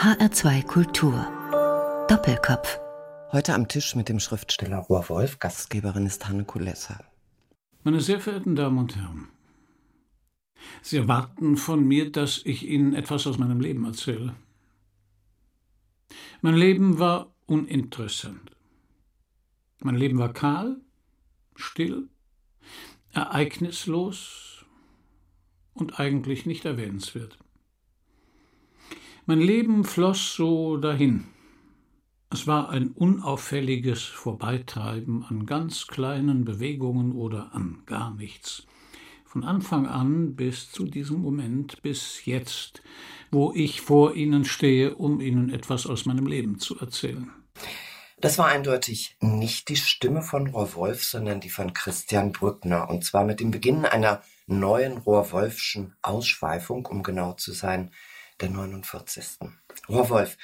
HR2 Kultur. Doppelkopf. Heute am Tisch mit dem Schriftsteller Rohr Wolf, Gastgeberin ist Hanne Kulessa. Meine sehr verehrten Damen und Herren, Sie erwarten von mir, dass ich Ihnen etwas aus meinem Leben erzähle. Mein Leben war uninteressant. Mein Leben war kahl, still, ereignislos und eigentlich nicht erwähnenswert. Mein Leben floss so dahin. Es war ein unauffälliges Vorbeitreiben an ganz kleinen Bewegungen oder an gar nichts. Von Anfang an bis zu diesem Moment, bis jetzt, wo ich vor Ihnen stehe, um Ihnen etwas aus meinem Leben zu erzählen. Das war eindeutig nicht die Stimme von Rohr-Wolf, sondern die von Christian Brückner. Und zwar mit dem Beginn einer neuen Rohr-Wolfschen Ausschweifung, um genau zu sein, der 49. Rohr Wolf,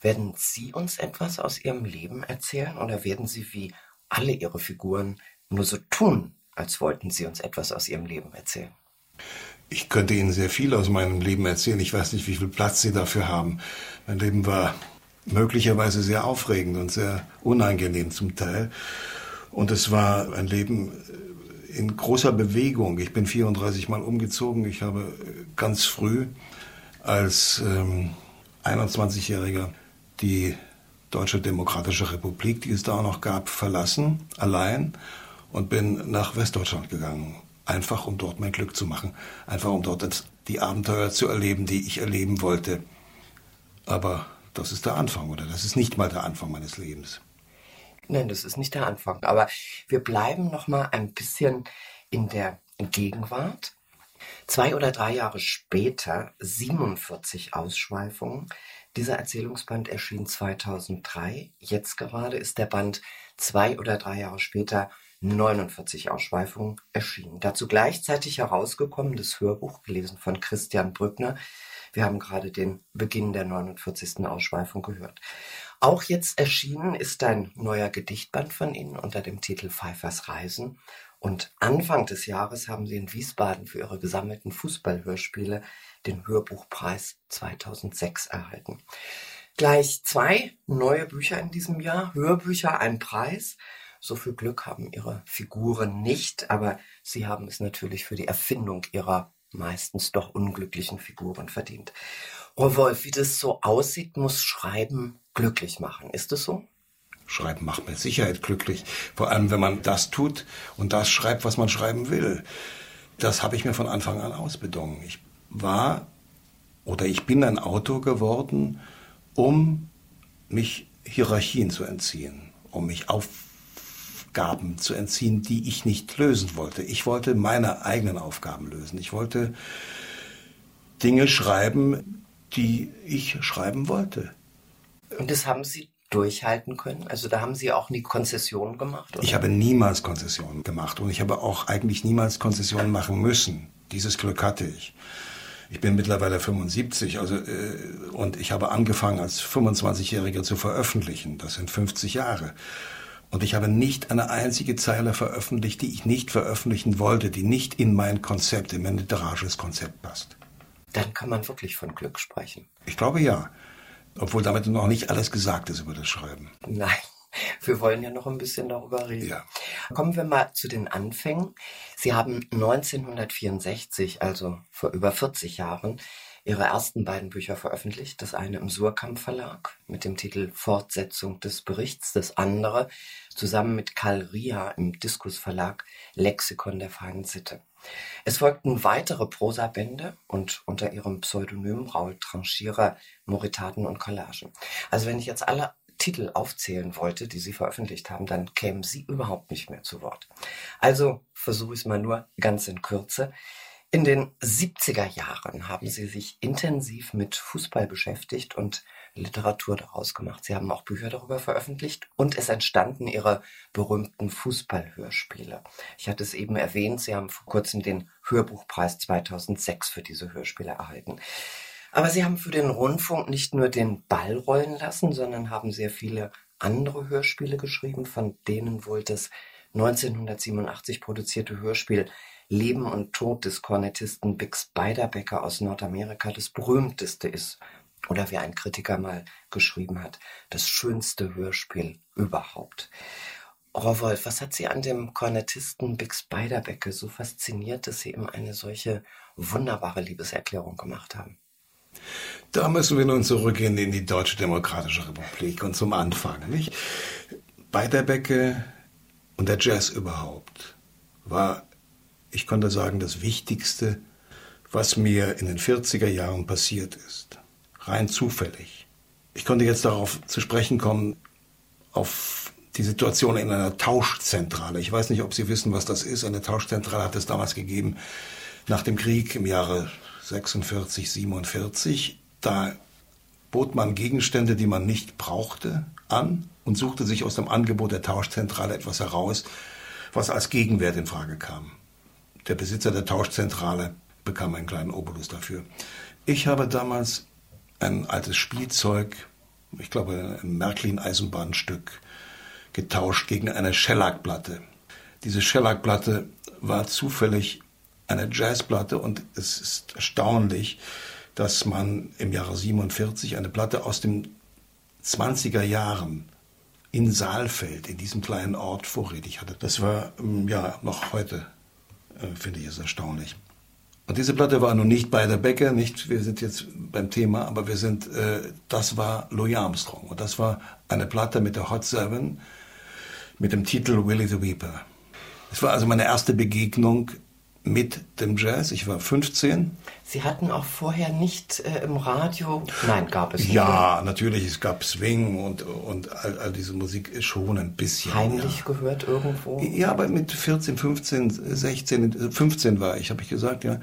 werden Sie uns etwas aus Ihrem Leben erzählen oder werden Sie wie alle Ihre Figuren nur so tun, als wollten Sie uns etwas aus Ihrem Leben erzählen? Ich könnte Ihnen sehr viel aus meinem Leben erzählen. Ich weiß nicht, wie viel Platz Sie dafür haben. Mein Leben war möglicherweise sehr aufregend und sehr unangenehm zum Teil. Und es war ein Leben in großer Bewegung. Ich bin 34 Mal umgezogen. Ich habe ganz früh als ähm, 21-Jähriger die Deutsche Demokratische Republik, die es da auch noch gab, verlassen, allein und bin nach Westdeutschland gegangen. Einfach um dort mein Glück zu machen. Einfach um dort die Abenteuer zu erleben, die ich erleben wollte. Aber das ist der Anfang, oder? Das ist nicht mal der Anfang meines Lebens. Nein, das ist nicht der Anfang. Aber wir bleiben noch mal ein bisschen in der Gegenwart. Zwei oder drei Jahre später, 47 Ausschweifungen. Dieser Erzählungsband erschien 2003. Jetzt gerade ist der Band zwei oder drei Jahre später 49 Ausschweifungen erschienen. Dazu gleichzeitig herausgekommen das Hörbuch, gelesen von Christian Brückner. Wir haben gerade den Beginn der 49. Ausschweifung gehört. Auch jetzt erschienen ist ein neuer Gedichtband von Ihnen unter dem Titel Pfeifers Reisen. Und Anfang des Jahres haben sie in Wiesbaden für ihre gesammelten Fußballhörspiele den Hörbuchpreis 2006 erhalten. Gleich zwei neue Bücher in diesem Jahr, Hörbücher, ein Preis. So viel Glück haben ihre Figuren nicht, aber sie haben es natürlich für die Erfindung ihrer meistens doch unglücklichen Figuren verdient. Wolf, wie das so aussieht, muss Schreiben glücklich machen. Ist es so? Schreiben macht mit Sicherheit glücklich. Vor allem, wenn man das tut und das schreibt, was man schreiben will. Das habe ich mir von Anfang an ausbedungen. Ich war oder ich bin ein Autor geworden, um mich Hierarchien zu entziehen, um mich Aufgaben zu entziehen, die ich nicht lösen wollte. Ich wollte meine eigenen Aufgaben lösen. Ich wollte Dinge schreiben, die ich schreiben wollte. Und das haben Sie durchhalten können? Also da haben Sie auch nie Konzessionen gemacht? Oder? Ich habe niemals Konzessionen gemacht und ich habe auch eigentlich niemals Konzessionen machen müssen. Dieses Glück hatte ich. Ich bin mittlerweile 75 also, äh, und ich habe angefangen als 25-Jähriger zu veröffentlichen. Das sind 50 Jahre. Und ich habe nicht eine einzige Zeile veröffentlicht, die ich nicht veröffentlichen wollte, die nicht in mein Konzept, in mein literarisches Konzept passt. Dann kann man wirklich von Glück sprechen. Ich glaube ja. Obwohl damit noch nicht alles gesagt ist über das Schreiben. Nein, wir wollen ja noch ein bisschen darüber reden. Ja. Kommen wir mal zu den Anfängen. Sie haben 1964, also vor über 40 Jahren, Ihre ersten beiden Bücher veröffentlicht. Das eine im Surkamp Verlag mit dem Titel Fortsetzung des Berichts, das andere zusammen mit Karl Ria im Diskus Verlag Lexikon der feinen Sitte. Es folgten weitere Prosabände und unter ihrem Pseudonym Raul Tranchierer Moritaten und Collagen. Also wenn ich jetzt alle Titel aufzählen wollte, die Sie veröffentlicht haben, dann kämen Sie überhaupt nicht mehr zu Wort. Also versuche ich es mal nur ganz in Kürze. In den 70er Jahren haben Sie sich intensiv mit Fußball beschäftigt und Literatur daraus gemacht. Sie haben auch Bücher darüber veröffentlicht und es entstanden Ihre berühmten Fußballhörspiele. Ich hatte es eben erwähnt, Sie haben vor kurzem den Hörbuchpreis 2006 für diese Hörspiele erhalten. Aber Sie haben für den Rundfunk nicht nur den Ball rollen lassen, sondern haben sehr viele andere Hörspiele geschrieben, von denen wohl das 1987 produzierte Hörspiel Leben und Tod des Kornettisten Bix Beiderbecke aus Nordamerika das berühmteste ist Oder wie ein Kritiker mal geschrieben hat, das schönste Hörspiel überhaupt. Rolf, was hat Sie an dem Kornettisten Big Spiderbecke so fasziniert, dass Sie ihm eine solche wunderbare Liebeserklärung gemacht haben? Da müssen wir nun zurückgehen in die Deutsche Demokratische Republik und zum Anfang, nicht? Beiderbecke und der Jazz überhaupt war, ich konnte sagen, das Wichtigste, was mir in den 40er Jahren passiert ist. Rein zufällig. Ich konnte jetzt darauf zu sprechen kommen, auf die Situation in einer Tauschzentrale. Ich weiß nicht, ob Sie wissen, was das ist. Eine Tauschzentrale hat es damals gegeben nach dem Krieg im Jahre 46, 47. Da bot man Gegenstände, die man nicht brauchte, an und suchte sich aus dem Angebot der Tauschzentrale etwas heraus, was als Gegenwert in Frage kam. Der Besitzer der Tauschzentrale bekam einen kleinen Obolus dafür. Ich habe damals ein altes Spielzeug, ich glaube ein Märklin-Eisenbahnstück, getauscht gegen eine Shellac-Platte. Diese Shellac-Platte war zufällig eine Jazzplatte und es ist erstaunlich, dass man im Jahre 47 eine Platte aus den 20er Jahren in Saalfeld, in diesem kleinen Ort, vorrätig hatte. Das war ähm, ja noch heute, äh, finde ich es erstaunlich. Und diese Platte war nun nicht bei der Bäcker, nicht, wir sind jetzt beim Thema, aber wir sind, äh, das war Louis Armstrong. Und das war eine Platte mit der Hot Seven mit dem Titel Willie the Weeper. Es war also meine erste Begegnung mit dem Jazz. Ich war 15. Sie hatten auch vorher nicht äh, im Radio. Nein, gab es nicht. Ja, natürlich, es gab Swing und, und all, all diese Musik schon ein bisschen. Heimlich ja. gehört irgendwo? Ja, aber mit 14, 15, 16, 15 war ich, habe ich gesagt, ja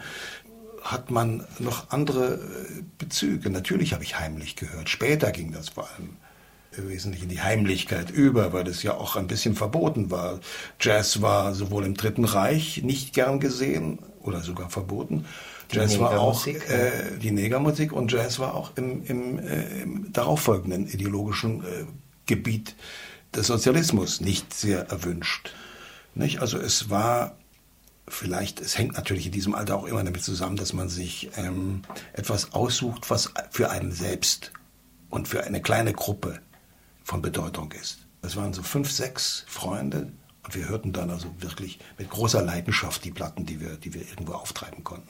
hat man noch andere äh, Bezüge. Natürlich habe ich heimlich gehört. Später ging das vor allem wesentlich in die Heimlichkeit über, weil es ja auch ein bisschen verboten war. Jazz war sowohl im Dritten Reich nicht gern gesehen oder sogar verboten. Die Jazz war auch äh, die Negermusik und Jazz war auch im, im, äh, im darauffolgenden ideologischen äh, Gebiet des Sozialismus nicht sehr erwünscht. Nicht? Also es war vielleicht, es hängt natürlich in diesem Alter auch immer damit zusammen, dass man sich ähm, etwas aussucht, was für einen selbst und für eine kleine Gruppe von Bedeutung ist. Es waren so fünf, sechs Freunde und wir hörten dann also wirklich mit großer Leidenschaft die Platten, die wir, die wir irgendwo auftreiben konnten.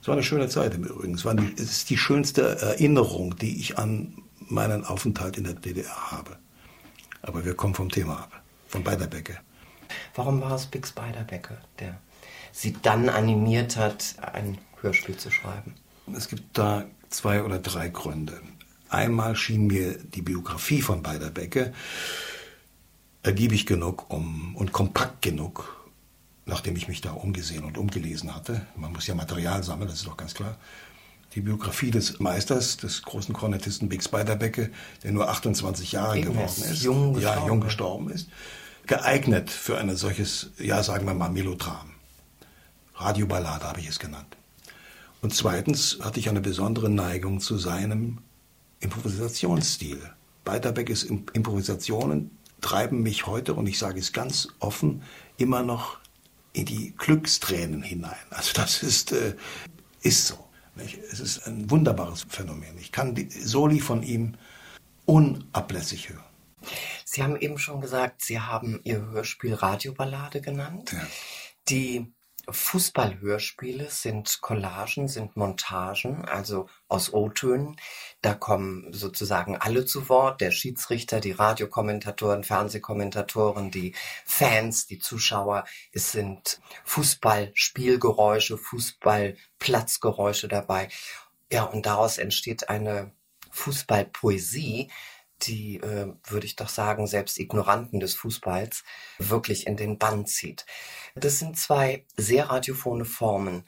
Es war eine schöne Zeit im Übrigen. Es, war die, es ist die schönste Erinnerung, die ich an meinen Aufenthalt in der DDR habe. Aber wir kommen vom Thema ab, von Beiderbecke. Warum war es Bix Beiderbecke, der Sie dann animiert hat, ein Hörspiel zu schreiben? Es gibt da zwei oder drei Gründe. Einmal schien mir die Biografie von Beiderbecke ergiebig genug um, und kompakt genug, nachdem ich mich da umgesehen und umgelesen hatte. Man muss ja Material sammeln, das ist doch ganz klar. Die Biografie des Meisters, des großen Kornettisten Bix Beiderbecke, der nur 28 Jahre Eben geworden ist, jung ja, jung gestorben ist, geeignet für ein solches, ja, sagen wir mal, Melodram. Radioballade habe ich es genannt. Und zweitens hatte ich eine besondere Neigung zu seinem Improvisationsstil. Beiderbeckes Improvisationen treiben mich heute, und ich sage es ganz offen, immer noch in die Glückstränen hinein. Also das ist, äh, ist so. Nicht? Es ist ein wunderbares Phänomen. Ich kann die Soli von ihm unablässig hören. Sie haben eben schon gesagt, Sie haben Ihr Hörspiel Radioballade genannt. Ja. Die Fußballhörspiele sind Collagen, sind Montagen, also aus O-Tönen. Da kommen sozusagen alle zu Wort, der Schiedsrichter, die Radiokommentatoren, Fernsehkommentatoren, die Fans, die Zuschauer. Es sind Fußballspielgeräusche, Fußballplatzgeräusche dabei. Ja, und daraus entsteht eine Fußballpoesie, die, äh, würde ich doch sagen, selbst Ignoranten des Fußballs wirklich in den Bann zieht. Das sind zwei sehr radiophone Formen.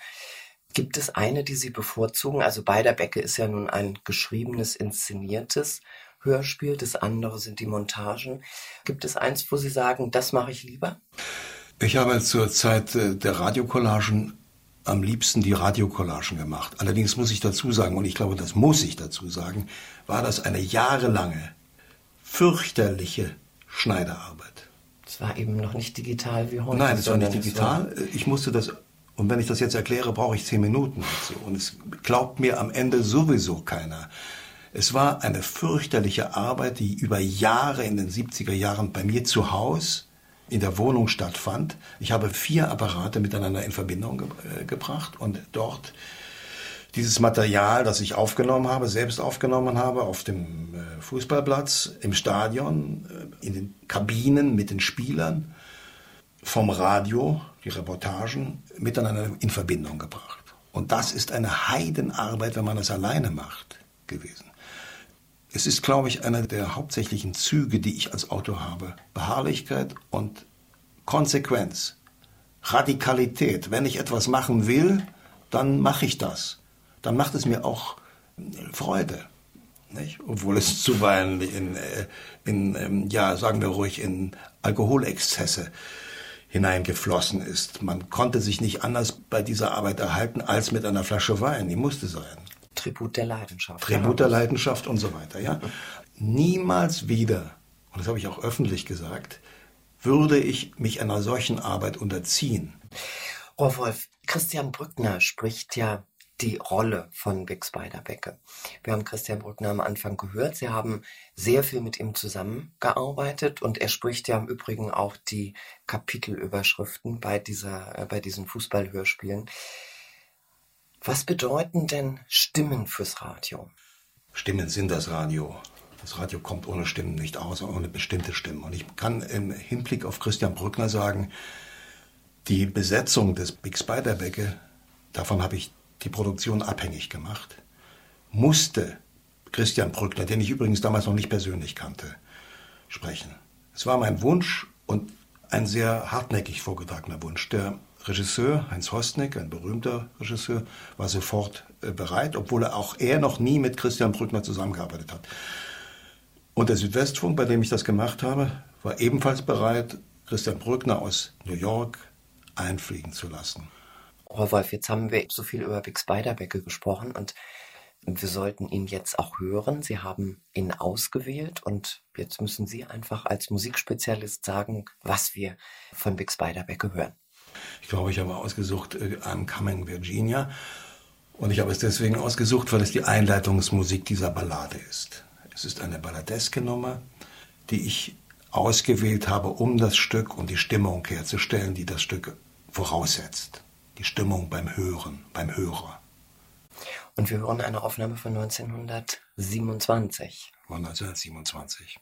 Gibt es eine, die Sie bevorzugen? Also Beiderbecke ist ja nun ein geschriebenes, inszeniertes Hörspiel. Das andere sind die Montagen. Gibt es eins, wo Sie sagen, das mache ich lieber? Ich habe zur Zeit äh, der Radiocollagen am liebsten die Radiocollagen gemacht. Allerdings muss ich dazu sagen, und ich glaube, das muss ich dazu sagen, war das eine jahrelange fürchterliche Schneiderarbeit. Es war eben noch nicht digital wie heute. Nein, es war nicht digital. War ich musste das, und wenn ich das jetzt erkläre, brauche ich zehn Minuten dazu. Und es glaubt mir am Ende sowieso keiner. Es war eine fürchterliche Arbeit, die über Jahre in den 70er Jahren bei mir zu Hause in der Wohnung stattfand. Ich habe vier Apparate miteinander in Verbindung ge äh, gebracht und dort dieses Material, das ich aufgenommen habe, selbst aufgenommen habe, auf dem äh, Fußballplatz, im Stadion, äh, in den Kabinen mit den Spielern, vom Radio, die Reportagen, miteinander in Verbindung gebracht. Und das ist eine Heidenarbeit, wenn man das alleine macht, gewesen. Es ist, glaube ich, einer der hauptsächlichen Züge, die ich als Autor habe. Beharrlichkeit und Konsequenz. Radikalität. Wenn ich etwas machen will, dann mache ich das. Dann macht es mir auch äh, Freude. Nicht? Obwohl es zuweilen in, äh, in, ähm, ja, sagen wir ruhig, in Alkoholexzesse hineingeflossen ist. Man konnte sich nicht anders bei dieser Arbeit erhalten als mit einer Flasche Wein. Die musste sein. Tribut der Leidenschaft. Tribut der Leidenschaft und so weiter, ja. Niemals wieder, und das habe ich auch öffentlich gesagt, würde ich mich einer solchen Arbeit unterziehen. Oh Wolf, Christian Brückner spricht ja die Rolle von Big Spider Becke. Wir haben Christian Brückner am Anfang gehört. Sie haben sehr viel mit ihm zusammengearbeitet und er spricht ja im Übrigen auch die Kapitelüberschriften bei dieser, äh, bei diesen Fußballhörspielen. Was bedeuten denn Stimmen fürs Radio? Stimmen sind das Radio. Das Radio kommt ohne Stimmen nicht aus, ohne bestimmte Stimmen. Und ich kann im Hinblick auf Christian Brückner sagen, die Besetzung des Big Spider Becke, davon habe ich die Produktion abhängig gemacht, musste Christian Brückner, den ich übrigens damals noch nicht persönlich kannte, sprechen. Es war mein Wunsch und ein sehr hartnäckig vorgetragener Wunsch. Der Regisseur Heinz Hostnick, ein berühmter Regisseur, war sofort äh, bereit, obwohl er auch er noch nie mit Christian Brückner zusammengearbeitet hat. Und der Südwestfunk, bei dem ich das gemacht habe, war ebenfalls bereit, Christian Brückner aus New York einfliegen zu lassen. Oh Wolf, jetzt haben wir so viel über Big Spiderbecke gesprochen und wir sollten ihn jetzt auch hören. Sie haben ihn ausgewählt und jetzt müssen Sie einfach als Musikspezialist sagen, was wir von Big Spiderbecke hören. Ich glaube, ich habe ausgesucht äh, I'm Coming Virginia. Und ich habe es deswegen ausgesucht, weil es die Einleitungsmusik dieser Ballade ist. Es ist eine balladeske Nummer, die ich ausgewählt habe, um das Stück und die Stimmung herzustellen, die das Stück voraussetzt. Die Stimmung beim Hören, beim Hörer. Und wir hören eine Aufnahme von 1927. Von 1927.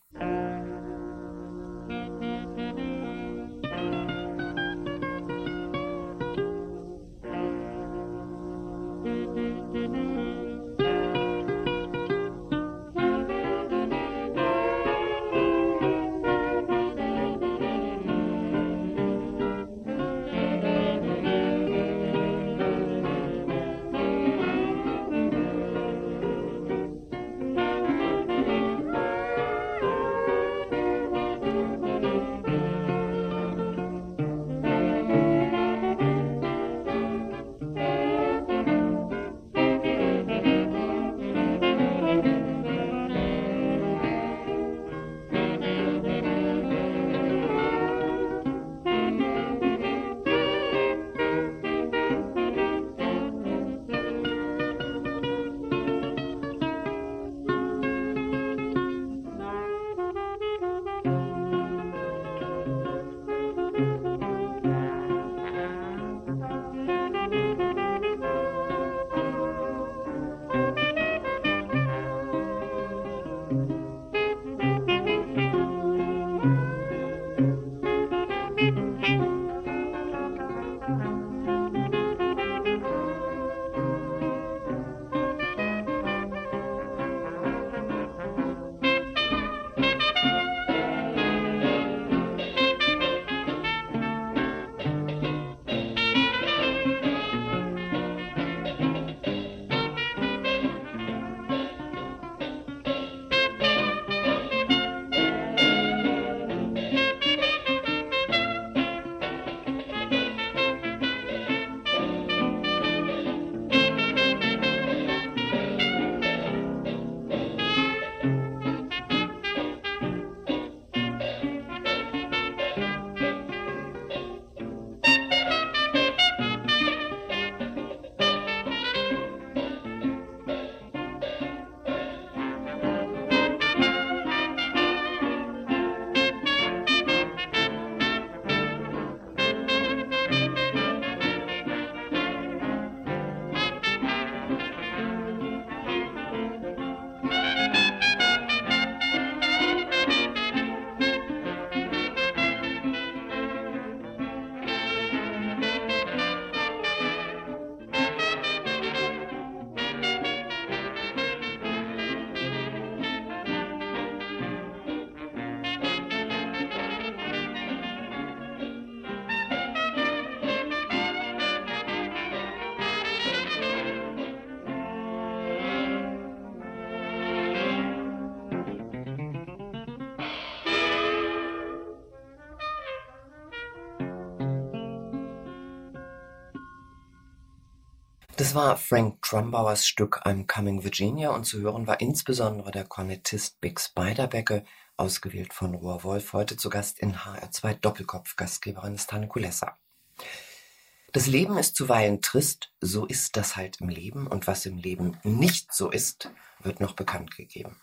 Das war Frank Trumbauers Stück I'm Coming Virginia und zu hören war insbesondere der Kornettist Bix Beiderbecke, ausgewählt von Rohr Wolf, heute zu Gast in HR2 Doppelkopf. Gastgeberin ist Tanne Kulessa. Das Leben ist zuweilen trist, so ist das halt im Leben und was im Leben nicht so ist, wird noch bekannt gegeben.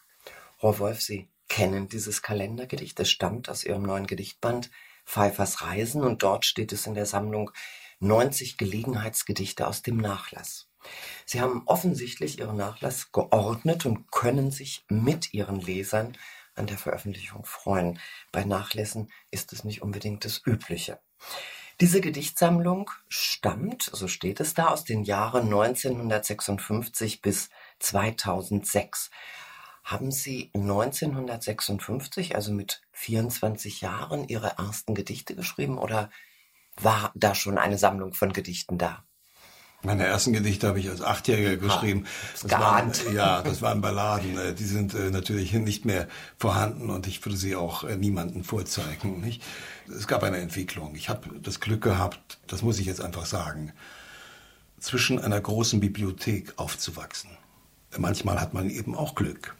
Rohr Wolf, Sie kennen dieses Kalendergedicht, es stammt aus Ihrem neuen Gedichtband Pfeifers Reisen und dort steht es in der Sammlung 90 Gelegenheitsgedichte aus dem Nachlass. Sie haben offensichtlich Ihren Nachlass geordnet und können sich mit Ihren Lesern an der Veröffentlichung freuen. Bei Nachlässen ist es nicht unbedingt das Übliche. Diese Gedichtsammlung stammt, so steht es da, aus den Jahren 1956 bis 2006. Haben Sie 1956, also mit 24 Jahren, Ihre ersten Gedichte geschrieben oder war da schon eine Sammlung von Gedichten da? Meine ersten Gedichte habe ich als Achtjähriger geschrieben. Ha, das waren, ja, das waren Balladen. Äh, die sind äh, natürlich nicht mehr vorhanden und ich würde sie auch äh, niemandem vorzeigen. Nicht? Es gab eine Entwicklung. Ich habe das Glück gehabt, das muss ich jetzt einfach sagen, zwischen einer großen Bibliothek aufzuwachsen. Manchmal hat man eben auch Glück.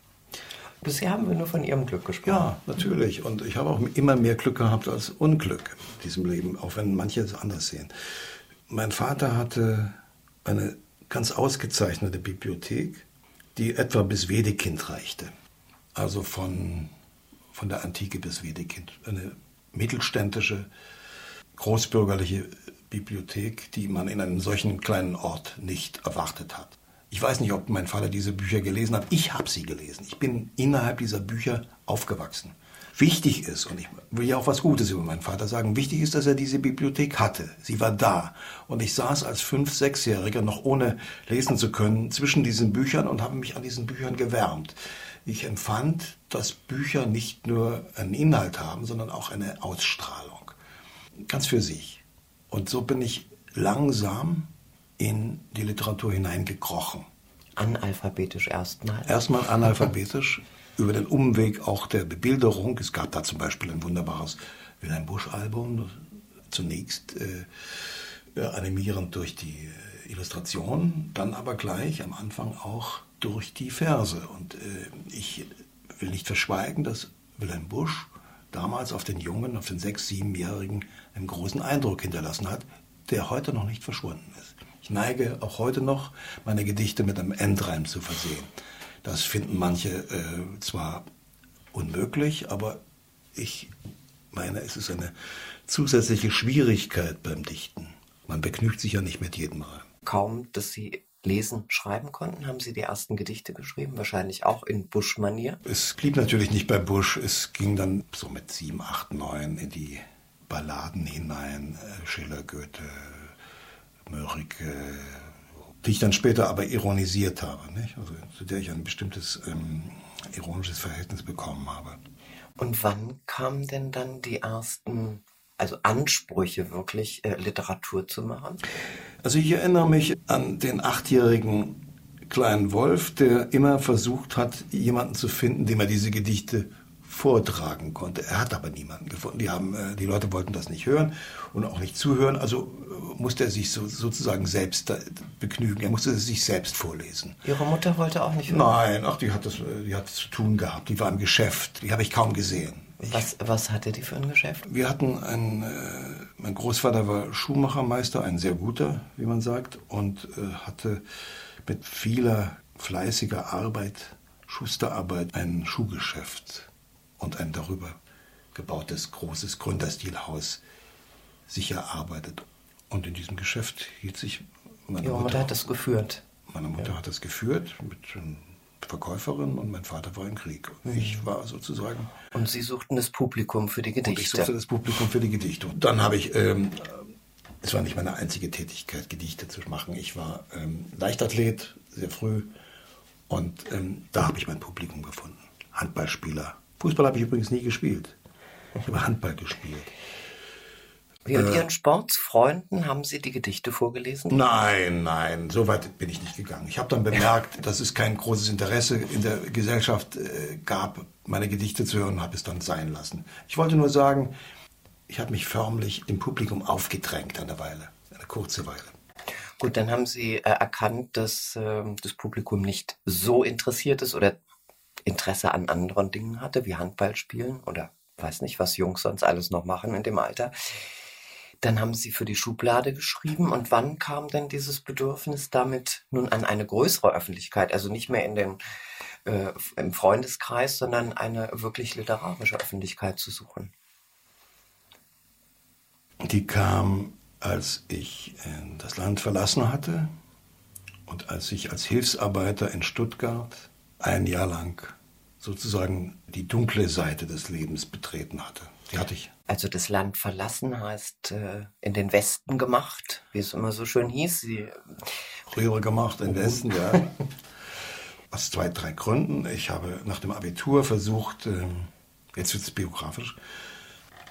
Bisher haben wir nur von Ihrem Glück gesprochen. Ja, natürlich. Und ich habe auch immer mehr Glück gehabt als Unglück in diesem Leben, auch wenn manche es anders sehen. Mein Vater hatte eine ganz ausgezeichnete Bibliothek, die etwa bis Wedekind reichte. Also von, von der Antike bis Wedekind. Eine mittelständische, großbürgerliche Bibliothek, die man in einem solchen kleinen Ort nicht erwartet hat. Ich weiß nicht, ob mein Vater diese Bücher gelesen hat. Ich habe sie gelesen. Ich bin innerhalb dieser Bücher aufgewachsen. Wichtig ist, und ich will ja auch was Gutes über meinen Vater sagen, wichtig ist, dass er diese Bibliothek hatte. Sie war da. Und ich saß als Fünf-, Sechsjähriger, noch ohne lesen zu können, zwischen diesen Büchern und habe mich an diesen Büchern gewärmt. Ich empfand, dass Bücher nicht nur einen Inhalt haben, sondern auch eine Ausstrahlung. Ganz für sich. Und so bin ich langsam in die Literatur hineingekrochen. Analphabetisch erstmal? Erstmal analphabetisch, über den Umweg auch der Bebilderung. Es gab da zum Beispiel ein wunderbares Wilhelm Busch-Album, zunächst äh, animierend durch die äh, Illustration, dann aber gleich am Anfang auch durch die Verse. Und äh, ich will nicht verschweigen, dass Wilhelm Busch damals auf den Jungen, auf den sechs-, siebenjährigen einen großen Eindruck hinterlassen hat, der heute noch nicht verschwunden ist. Ich neige auch heute noch, meine Gedichte mit einem Endreim zu versehen. Das finden manche äh, zwar unmöglich, aber ich meine, es ist eine zusätzliche Schwierigkeit beim Dichten. Man begnügt sich ja nicht mit jedem Reim. Kaum, dass Sie lesen, schreiben konnten, haben Sie die ersten Gedichte geschrieben, wahrscheinlich auch in Busch-Manier. Es blieb natürlich nicht bei Busch, es ging dann so mit sieben, acht, neun in die Balladen hinein, äh, Schiller, Goethe, Mörike, die ich dann später aber ironisiert habe, nicht? Also, zu der ich ein bestimmtes ähm, ironisches Verhältnis bekommen habe. Und wann kamen denn dann die ersten, also Ansprüche wirklich, äh, Literatur zu machen? Also ich erinnere mich an den achtjährigen kleinen Wolf, der immer versucht hat, jemanden zu finden, dem er diese Gedichte vortragen konnte. Er hat aber niemanden gefunden. Die, haben, äh, die Leute wollten das nicht hören und auch nicht zuhören. Also äh, musste er sich so, sozusagen selbst begnügen. Er musste sich selbst vorlesen. Ihre Mutter wollte auch nicht hören? Nein, ach, die hat das, äh, die hat zu tun gehabt. Die war im Geschäft. Die habe ich kaum gesehen. Was, was hatte die für ein Geschäft? Wir hatten ein, äh, mein Großvater war Schuhmachermeister, ein sehr guter, wie man sagt, und äh, hatte mit vieler fleißiger Arbeit, Schusterarbeit, ein Schuhgeschäft und ein darüber gebautes großes Gründerstilhaus sich erarbeitet. Und in diesem Geschäft hielt sich meine Ihre Mutter, Mutter hat das geführt. Meine Mutter ja. hat das geführt mit Verkäuferin und mein Vater war im Krieg. Mhm. Ich war sozusagen. Und Sie suchten das Publikum für die Gedichte. Und ich suchte das Publikum für die Gedichte. Und dann habe ich, ähm, es war nicht meine einzige Tätigkeit, Gedichte zu machen. Ich war ähm, Leichtathlet sehr früh und ähm, da habe ich mein Publikum gefunden. Handballspieler, Fußball habe ich übrigens nie gespielt. Ich habe Handball gespielt. Wie und äh, Ihren Sportsfreunden haben Sie die Gedichte vorgelesen? Nein, nein, so weit bin ich nicht gegangen. Ich habe dann bemerkt, dass es kein großes Interesse in der Gesellschaft äh, gab, meine Gedichte zu hören und habe es dann sein lassen. Ich wollte nur sagen, ich habe mich förmlich im Publikum aufgedrängt eine Weile, eine kurze Weile. Gut, dann haben Sie äh, erkannt, dass äh, das Publikum nicht so interessiert ist oder Interesse an anderen Dingen hatte, wie Handball spielen oder weiß nicht, was Jungs sonst alles noch machen in dem Alter. Dann haben Sie für die Schublade geschrieben. Und wann kam denn dieses Bedürfnis damit nun an eine größere Öffentlichkeit? Also nicht mehr in den, äh, im Freundeskreis, sondern eine wirklich literarische Öffentlichkeit zu suchen? Die kam, als ich äh, das Land verlassen hatte und als ich als Hilfsarbeiter in Stuttgart ein Jahr lang sozusagen die dunkle Seite des Lebens betreten hatte. Die hatte ich. Also das Land verlassen heißt äh, in den Westen gemacht, wie es immer so schön hieß. Sie Rühre gemacht in den Westen, ja. Aus zwei, drei Gründen. Ich habe nach dem Abitur versucht, äh, jetzt wird es biografisch,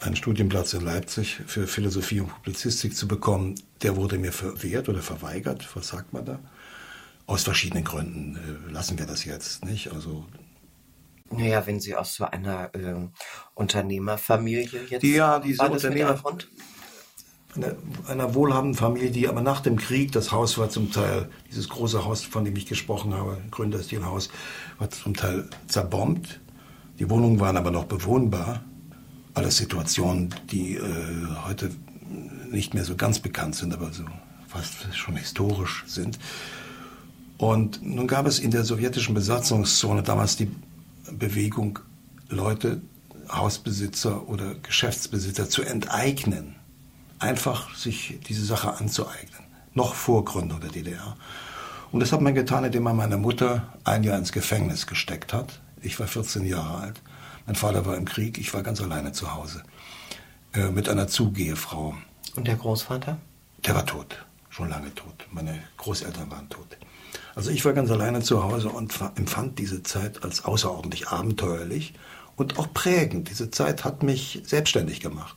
einen Studienplatz in Leipzig für Philosophie und Publizistik zu bekommen. Der wurde mir verwehrt oder verweigert, was sagt man da? Aus verschiedenen Gründen äh, lassen wir das jetzt nicht. Also naja, wenn Sie aus so einer äh, Unternehmerfamilie jetzt. Ja, diese Unternehmer. Einer, einer wohlhabenden Familie, die aber nach dem Krieg, das Haus war zum Teil, dieses große Haus, von dem ich gesprochen habe, Gründerstilhaus, war zum Teil zerbombt. Die Wohnungen waren aber noch bewohnbar. Alles Situationen, die äh, heute nicht mehr so ganz bekannt sind, aber so fast schon historisch sind. Und nun gab es in der sowjetischen Besatzungszone damals die Bewegung, Leute, Hausbesitzer oder Geschäftsbesitzer zu enteignen. Einfach sich diese Sache anzueignen. Noch vor Gründung der DDR. Und das hat man getan, indem man meine Mutter ein Jahr ins Gefängnis gesteckt hat. Ich war 14 Jahre alt. Mein Vater war im Krieg. Ich war ganz alleine zu Hause. Äh, mit einer Zugehefrau. Und der Großvater? Der war tot. Schon lange tot. Meine Großeltern waren tot. Also ich war ganz alleine zu Hause und empfand diese Zeit als außerordentlich abenteuerlich und auch prägend. Diese Zeit hat mich selbstständig gemacht.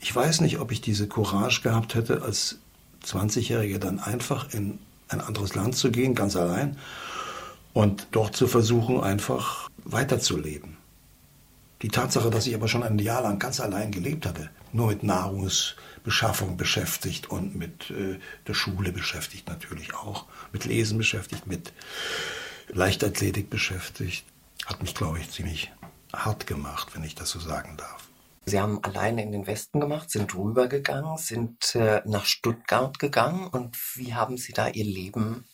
Ich weiß nicht, ob ich diese Courage gehabt hätte, als 20-Jähriger dann einfach in ein anderes Land zu gehen, ganz allein, und dort zu versuchen, einfach weiterzuleben. Die Tatsache, dass ich aber schon ein Jahr lang ganz allein gelebt hatte, nur mit Nahrungsbeschaffung beschäftigt und mit äh, der Schule beschäftigt natürlich auch, mit Lesen beschäftigt, mit Leichtathletik beschäftigt, hat mich, glaube ich, ziemlich hart gemacht, wenn ich das so sagen darf. Sie haben alleine in den Westen gemacht, sind rübergegangen, sind äh, nach Stuttgart gegangen und wie haben Sie da Ihr Leben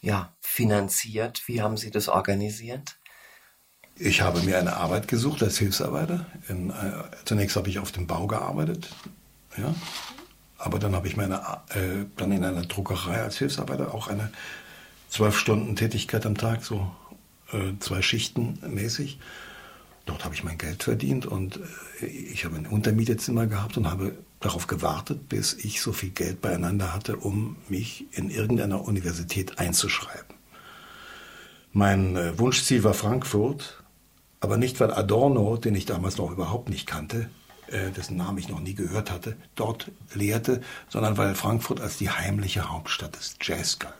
ja, finanziert? Wie haben Sie das organisiert? Ich habe mir eine Arbeit gesucht als Hilfsarbeiter. In, äh, zunächst habe ich auf dem Bau gearbeitet, ja. Aber dann habe ich meine, äh, dann in einer Druckerei als Hilfsarbeiter auch eine zwölf Stunden Tätigkeit am Tag, so äh, zwei Schichten mäßig. Dort habe ich mein Geld verdient und äh, ich habe ein Untermietezimmer gehabt und habe darauf gewartet, bis ich so viel Geld beieinander hatte, um mich in irgendeiner Universität einzuschreiben. Mein äh, Wunschziel war Frankfurt aber nicht, weil Adorno, den ich damals noch überhaupt nicht kannte, äh, dessen Namen ich noch nie gehört hatte, dort lehrte, sondern weil Frankfurt als die heimliche Hauptstadt des Jazz galt.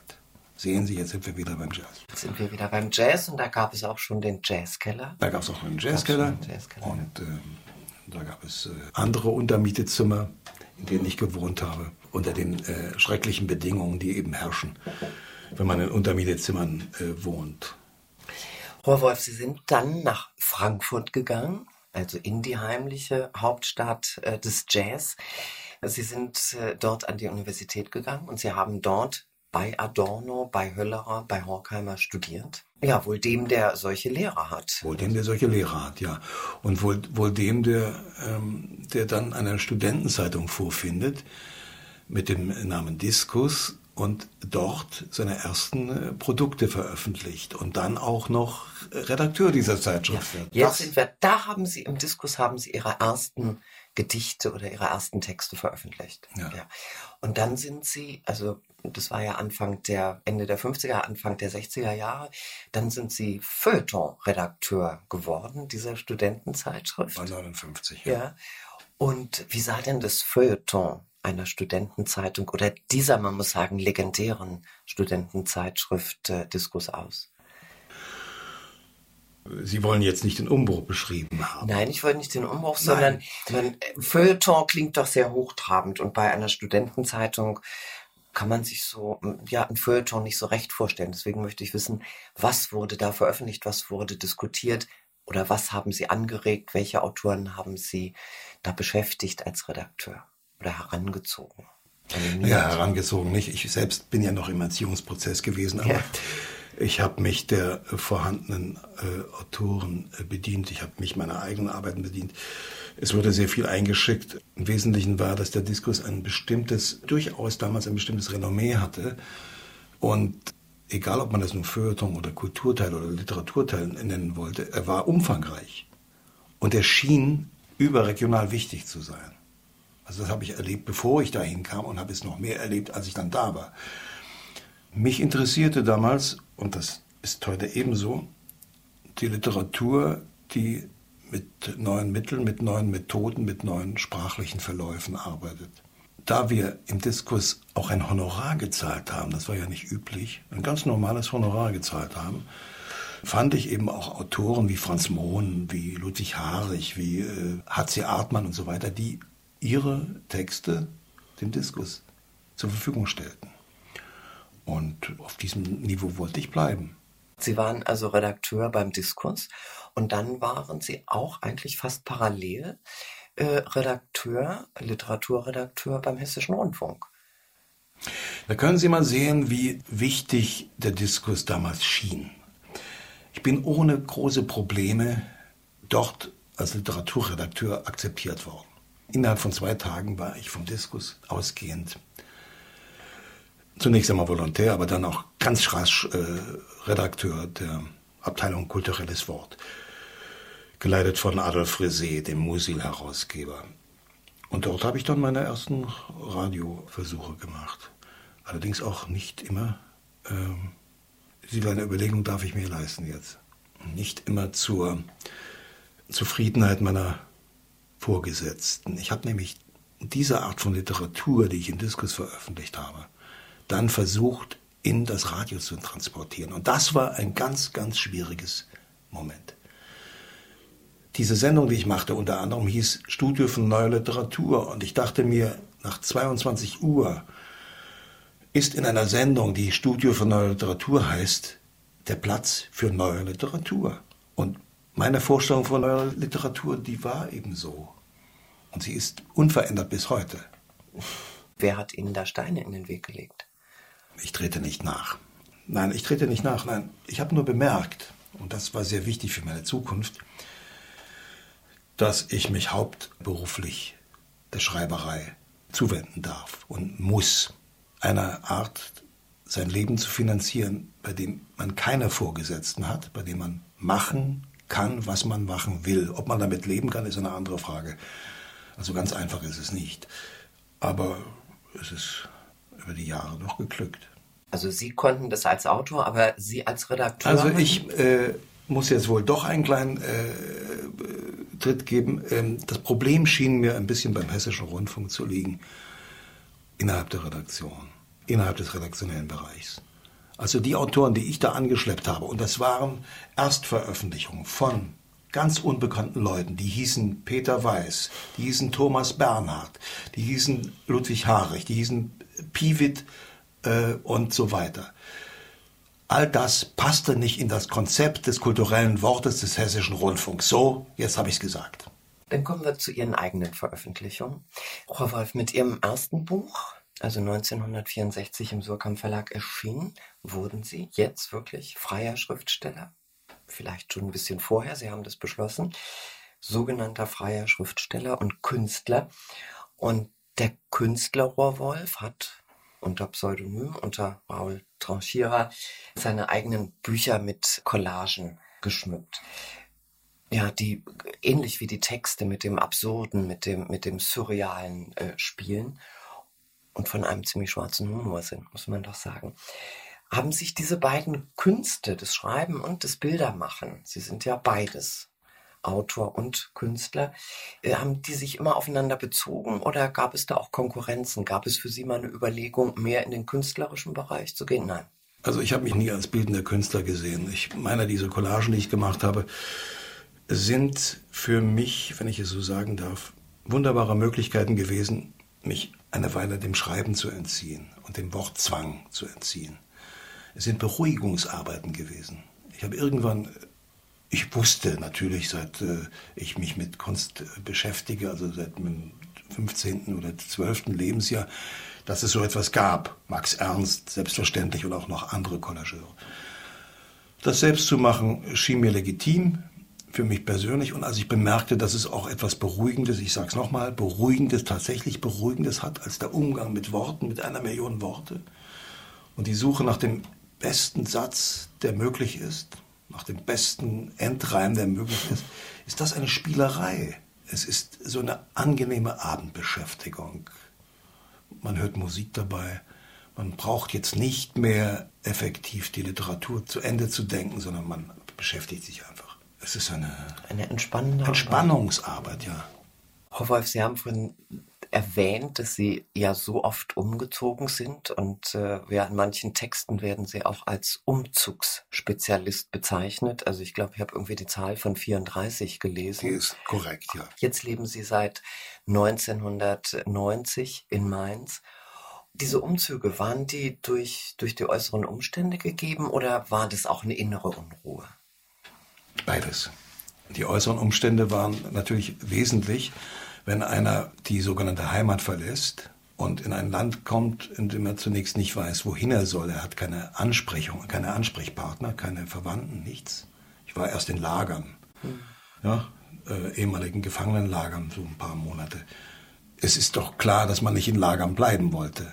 Sehen Sie, jetzt sind wir wieder beim Jazz. Jetzt sind wir wieder beim Jazz und da gab es auch schon den Jazzkeller. Da gab es auch einen Jazzkeller. Jazzkeller und äh, da gab es äh, andere Untermietezimmer, in denen ich gewohnt habe, unter den äh, schrecklichen Bedingungen, die eben herrschen, wenn man in Untermietezimmern äh, wohnt. Wolf, Sie sind dann nach Frankfurt gegangen, also in die heimliche Hauptstadt äh, des Jazz. Sie sind äh, dort an die Universität gegangen und Sie haben dort bei Adorno, bei Höllerer, bei Horkheimer studiert. Ja, wohl dem, der solche Lehrer hat. Wohl dem, der solche Lehrer hat, ja. Und wohl, wohl dem, der, ähm, der dann eine Studentenzeitung vorfindet mit dem Namen Diskus und dort seine ersten äh, Produkte veröffentlicht und dann auch noch Redakteur dieser Zeitschrift wird. Ja, jetzt sind wir, da haben Sie im Diskus haben Sie Ihre ersten Gedichte oder Ihre ersten Texte veröffentlicht. Ja. ja. Und dann sind Sie, also das war ja Anfang der, Ende der 50er, Anfang der 60er Jahre, dann sind Sie Feuilleton-Redakteur geworden dieser Studentenzeitschrift. Bei 59, ja. ja. Und wie sah denn das Feuilleton einer Studentenzeitung oder dieser, man muss sagen, legendären Studentenzeitschrift äh, Diskus aus? Sie wollen jetzt nicht den Umbruch beschrieben haben. Nein, ich wollte nicht den Umbruch, sondern man, Feuilleton klingt doch sehr hochtrabend und bei einer Studentenzeitung kann man sich so, ja, ein Feuilleton nicht so recht vorstellen. Deswegen möchte ich wissen, was wurde da veröffentlicht, was wurde diskutiert oder was haben Sie angeregt, welche Autoren haben Sie da beschäftigt als Redakteur oder herangezogen? Ja, herangezogen nicht. Ich selbst bin ja noch im Erziehungsprozess gewesen, aber ja. Ich habe mich der vorhandenen äh, Autoren äh, bedient. Ich habe mich meiner eigenen Arbeiten bedient. Es wurde sehr viel eingeschickt. Im Wesentlichen war, dass der Diskurs ein bestimmtes, durchaus damals ein bestimmtes Renommee hatte. Und egal, ob man das nun Feuilleton oder Kulturteil oder Literaturteil nennen wollte, er war umfangreich. Und er schien überregional wichtig zu sein. Also das habe ich erlebt, bevor ich dahin kam und habe es noch mehr erlebt, als ich dann da war. Mich interessierte damals, und das ist heute ebenso, die Literatur, die mit neuen Mitteln, mit neuen Methoden, mit neuen sprachlichen Verläufen arbeitet. Da wir im Diskurs auch ein Honorar gezahlt haben, das war ja nicht üblich, ein ganz normales Honorar gezahlt haben, fand ich eben auch Autoren wie Franz Mohn, wie Ludwig Harich, wie äh, H.C. Artmann und so weiter, die ihre Texte dem Diskurs zur Verfügung stellten. Und auf diesem Niveau wollte ich bleiben. Sie waren also Redakteur beim Diskurs und dann waren Sie auch eigentlich fast parallel äh, Redakteur, Literaturredakteur beim Hessischen Rundfunk. Da können Sie mal sehen, wie wichtig der Diskurs damals schien. Ich bin ohne große Probleme dort als Literaturredakteur akzeptiert worden. Innerhalb von zwei Tagen war ich vom Diskus ausgehend zunächst einmal Volontär, aber dann auch ganz rasch äh, Redakteur der Abteilung Kulturelles Wort, geleitet von Adolf Frisé, dem Musil-Herausgeber. Und dort habe ich dann meine ersten Radioversuche gemacht. Allerdings auch nicht immer, ähm, diese eine Überlegung darf ich mir leisten jetzt, nicht immer zur Zufriedenheit meiner Vorgesetzten. Ich habe nämlich diese Art von Literatur, die ich im Diskus veröffentlicht habe, dann versucht, in das Radio zu transportieren. Und das war ein ganz, ganz schwieriges Moment. Diese Sendung, die ich machte, unter anderem hieß Studio von neuer Literatur. Und ich dachte mir, nach 22 Uhr ist in einer Sendung, die Studio von neuer Literatur heißt, der Platz für neue Literatur. Und meine Vorstellung von neuer Literatur, die war eben so. Und sie ist unverändert bis heute. Wer hat Ihnen da Steine in den Weg gelegt? Ich trete nicht nach. Nein, ich trete nicht nach. Nein, ich habe nur bemerkt, und das war sehr wichtig für meine Zukunft, dass ich mich hauptberuflich der Schreiberei zuwenden darf und muss. Einer Art, sein Leben zu finanzieren, bei dem man keine Vorgesetzten hat, bei dem man machen kann, was man machen will. Ob man damit leben kann, ist eine andere Frage. Also ganz einfach ist es nicht. Aber es ist über die Jahre noch geglückt. Also Sie konnten das als Autor, aber Sie als Redakteur? Also ich äh, muss jetzt wohl doch einen kleinen äh, Tritt geben. Ähm, das Problem schien mir ein bisschen beim Hessischen Rundfunk zu liegen, innerhalb der Redaktion, innerhalb des redaktionellen Bereichs. Also die Autoren, die ich da angeschleppt habe, und das waren Erstveröffentlichungen von ganz unbekannten Leuten, die hießen Peter Weiß, die hießen Thomas Bernhard, die hießen Ludwig Harich, die hießen Piewit äh, und so weiter. All das passte nicht in das Konzept des kulturellen Wortes des Hessischen Rundfunks. So, jetzt habe ich es gesagt. Dann kommen wir zu Ihren eigenen Veröffentlichungen. Frau Wolf, mit Ihrem ersten Buch, also 1964 im Surkamp Verlag erschienen, wurden Sie jetzt wirklich freier Schriftsteller? Vielleicht schon ein bisschen vorher, Sie haben das beschlossen. Sogenannter freier Schriftsteller und Künstler. Und der Künstler Rohrwolf hat unter Pseudonym, unter Raoul Tranchira, seine eigenen Bücher mit Collagen geschmückt. Ja, die ähnlich wie die Texte mit dem Absurden, mit dem, mit dem Surrealen äh, spielen und von einem ziemlich schwarzen Humor sind, muss man doch sagen. Haben sich diese beiden Künste, das Schreiben und das Bildermachen, sie sind ja beides, Autor und Künstler. Äh, haben die sich immer aufeinander bezogen oder gab es da auch Konkurrenzen? Gab es für Sie mal eine Überlegung, mehr in den künstlerischen Bereich zu gehen? Nein. Also ich habe mich nie als bildender Künstler gesehen. Ich meine, diese Collagen, die ich gemacht habe, sind für mich, wenn ich es so sagen darf, wunderbare Möglichkeiten gewesen, mich eine Weile dem Schreiben zu entziehen und dem Wortzwang zu entziehen. Es sind Beruhigungsarbeiten gewesen. Ich habe irgendwann, ich wusste natürlich, seit äh, ich mich mit Kunst äh, beschäftige, also seit meinem 15. oder 12. Lebensjahr, dass es so etwas gab. Max Ernst, selbstverständlich, und auch noch andere Collageure. Das selbst zu machen schien mir legitim für mich persönlich. Und als ich bemerkte, dass es auch etwas Beruhigendes, ich sage es nochmal, Beruhigendes, tatsächlich Beruhigendes hat, als der Umgang mit Worten, mit einer Million Worte und die Suche nach dem besten Satz, der möglich ist, nach dem besten Endreim, der möglich ist, ist das eine Spielerei. Es ist so eine angenehme Abendbeschäftigung. Man hört Musik dabei. Man braucht jetzt nicht mehr effektiv die Literatur zu Ende zu denken, sondern man beschäftigt sich einfach. Es ist eine, eine entspannende Entspannungsarbeit, ja. Frau Wolf, Sie haben vorhin erwähnt, dass Sie ja so oft umgezogen sind und äh, ja, in manchen Texten werden Sie auch als Umzugsspezialist bezeichnet. Also ich glaube, ich habe irgendwie die Zahl von 34 gelesen. Die ist korrekt, ja. Jetzt leben Sie seit 1990 in Mainz. Diese Umzüge, waren die durch, durch die äußeren Umstände gegeben oder war das auch eine innere Unruhe? Beides. Die äußeren Umstände waren natürlich wesentlich wenn einer die sogenannte Heimat verlässt und in ein Land kommt, in dem er zunächst nicht weiß, wohin er soll, er hat keine Ansprechung, keine Ansprechpartner, keine Verwandten, nichts. Ich war erst in Lagern, hm. ja, äh, ehemaligen Gefangenenlagern, so ein paar Monate. Es ist doch klar, dass man nicht in Lagern bleiben wollte.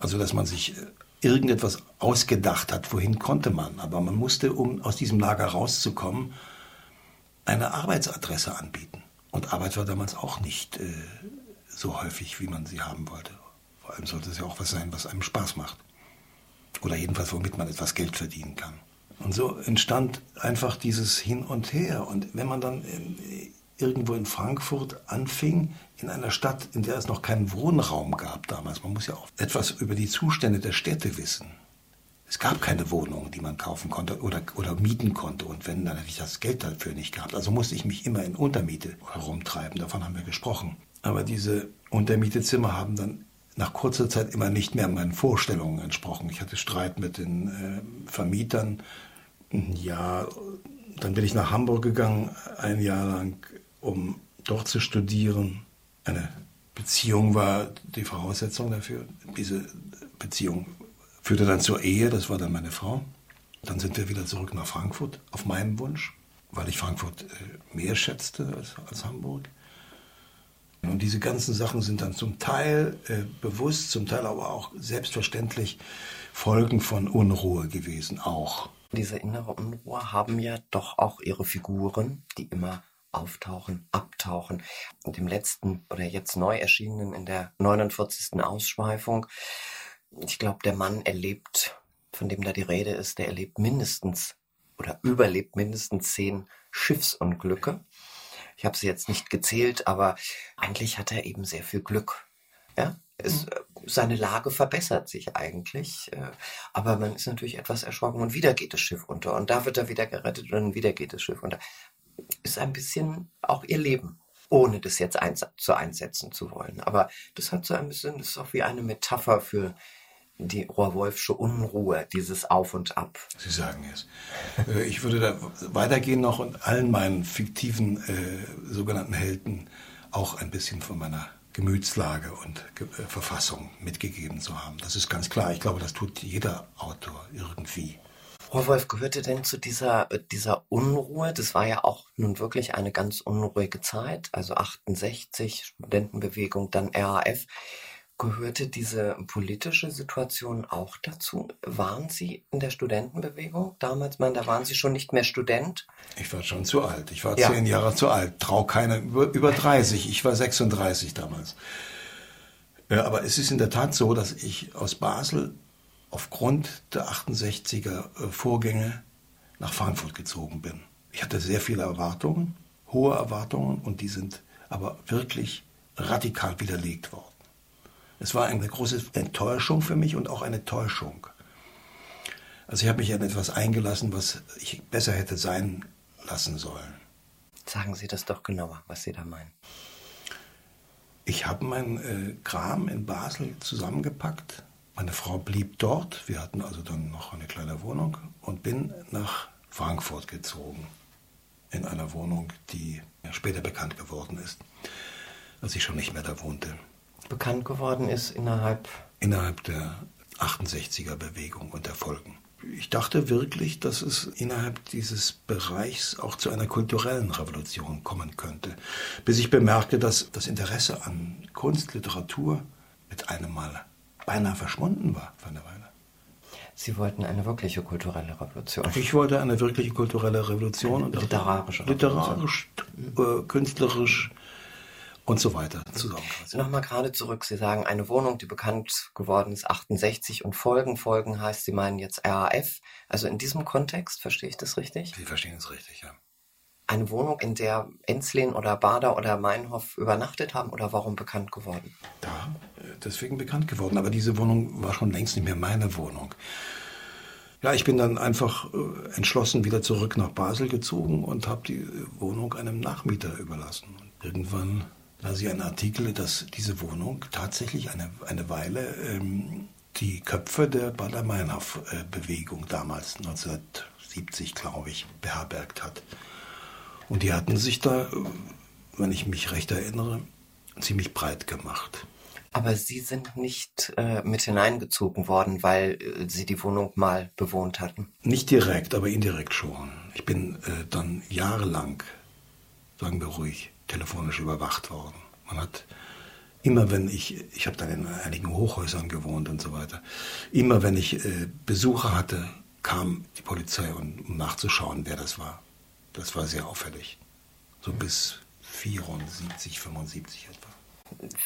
Also, dass man sich äh, irgendetwas ausgedacht hat, wohin konnte man. Aber man musste, um aus diesem Lager rauszukommen, eine Arbeitsadresse anbieten. Und Arbeit war damals auch nicht äh, so häufig, wie man sie haben wollte. Vor allem sollte es ja auch was sein, was einem Spaß macht. Oder jedenfalls, womit man etwas Geld verdienen kann. Und so entstand einfach dieses Hin und Her. Und wenn man dann in, irgendwo in Frankfurt anfing, in einer Stadt, in der es noch keinen Wohnraum gab damals, man muss ja auch etwas über die Zustände der Städte wissen. Es gab keine Wohnung, die man kaufen konnte oder, oder mieten konnte. Und wenn, dann hätte ich das Geld dafür nicht gehabt. Also musste ich mich immer in Untermiete herumtreiben. Davon haben wir gesprochen. Aber diese Untermietezimmer haben dann nach kurzer Zeit immer nicht mehr meinen Vorstellungen entsprochen. Ich hatte Streit mit den äh, Vermietern. Ja, dann bin ich nach Hamburg gegangen, ein Jahr lang, um dort zu studieren. Eine Beziehung war die Voraussetzung dafür. Diese Beziehung Führte dann zur Ehe, das war dann meine Frau. Dann sind wir wieder zurück nach Frankfurt, auf meinen Wunsch, weil ich Frankfurt äh, mehr schätzte als, als Hamburg. Und diese ganzen Sachen sind dann zum Teil äh, bewusst, zum Teil aber auch selbstverständlich Folgen von Unruhe gewesen, auch. Diese innere Unruhe haben ja doch auch ihre Figuren, die immer auftauchen, abtauchen. Und im letzten oder jetzt neu erschienenen in der 49. Ausschweifung ich glaube, der Mann erlebt, von dem da die Rede ist, der erlebt mindestens oder überlebt mindestens zehn Schiffsunglücke. Ich habe sie jetzt nicht gezählt, aber eigentlich hat er eben sehr viel Glück. Ja, es, mhm. seine Lage verbessert sich eigentlich, äh, aber man ist natürlich etwas erschrocken und wieder geht das Schiff unter und da wird er wieder gerettet und dann wieder geht das Schiff unter. Ist ein bisschen auch ihr Leben, ohne das jetzt eins, zu einsetzen zu wollen. Aber das hat so ein bisschen, das ist auch wie eine Metapher für die Rohrwolfsche Unruhe, dieses Auf und Ab. Sie sagen es. Äh, ich würde da weitergehen noch und allen meinen fiktiven äh, sogenannten Helden auch ein bisschen von meiner Gemütslage und Ge äh, Verfassung mitgegeben zu haben. Das ist ganz klar. Ich glaube, das tut jeder Autor irgendwie. Frau Wolf, gehörte denn zu dieser, äh, dieser Unruhe? Das war ja auch nun wirklich eine ganz unruhige Zeit, also 68, Studentenbewegung, dann RAF. Gehörte diese politische Situation auch dazu? Waren Sie in der Studentenbewegung damals? Man, da waren Sie schon nicht mehr Student? Ich war schon zu alt. Ich war ja. zehn Jahre zu alt. Trau keiner über, über 30. Ich war 36 damals. Ja, aber es ist in der Tat so, dass ich aus Basel aufgrund der 68er äh, Vorgänge nach Frankfurt gezogen bin. Ich hatte sehr viele Erwartungen, hohe Erwartungen, und die sind aber wirklich radikal widerlegt worden. Es war eine große Enttäuschung für mich und auch eine Täuschung. Also ich habe mich an etwas eingelassen, was ich besser hätte sein lassen sollen. Sagen Sie das doch genauer, was Sie da meinen. Ich habe mein äh, Kram in Basel zusammengepackt. Meine Frau blieb dort. Wir hatten also dann noch eine kleine Wohnung und bin nach Frankfurt gezogen. In einer Wohnung, die später bekannt geworden ist, als ich schon nicht mehr da wohnte. Bekannt geworden ist innerhalb? Innerhalb der 68er Bewegung und der Folgen. Ich dachte wirklich, dass es innerhalb dieses Bereichs auch zu einer kulturellen Revolution kommen könnte, bis ich bemerkte, dass das Interesse an Kunst, Literatur mit einem Mal beinahe verschwunden war für eine Weile. Sie wollten eine wirkliche kulturelle Revolution. Ich wollte eine wirkliche kulturelle Revolution. Eine literarische Revolution. Literarisch, äh, künstlerisch, und so weiter zusammengefasst. Nochmal gerade zurück. Sie sagen, eine Wohnung, die bekannt geworden ist, 68 und Folgen. Folgen heißt, Sie meinen jetzt RAF. Also in diesem Kontext, verstehe ich das richtig? Sie verstehen es richtig, ja. Eine Wohnung, in der Enzlin oder Bader oder Meinhof übernachtet haben oder warum bekannt geworden? Ja, deswegen bekannt geworden. Aber diese Wohnung war schon längst nicht mehr meine Wohnung. Ja, ich bin dann einfach äh, entschlossen wieder zurück nach Basel gezogen und habe die Wohnung einem Nachmieter überlassen. Und irgendwann da Sie einen Artikel, dass diese Wohnung tatsächlich eine, eine Weile ähm, die Köpfe der Bader-Meinhof-Bewegung damals, 1970, glaube ich, beherbergt hat. Und die hatten sich da, wenn ich mich recht erinnere, ziemlich breit gemacht. Aber Sie sind nicht äh, mit hineingezogen worden, weil äh, Sie die Wohnung mal bewohnt hatten? Nicht direkt, aber indirekt schon. Ich bin äh, dann jahrelang, sagen wir ruhig, telefonisch überwacht worden. Man hat immer, wenn ich, ich habe dann in einigen Hochhäusern gewohnt und so weiter, immer wenn ich äh, Besucher hatte, kam die Polizei, um, um nachzuschauen, wer das war. Das war sehr auffällig. So bis 74, 75 etwa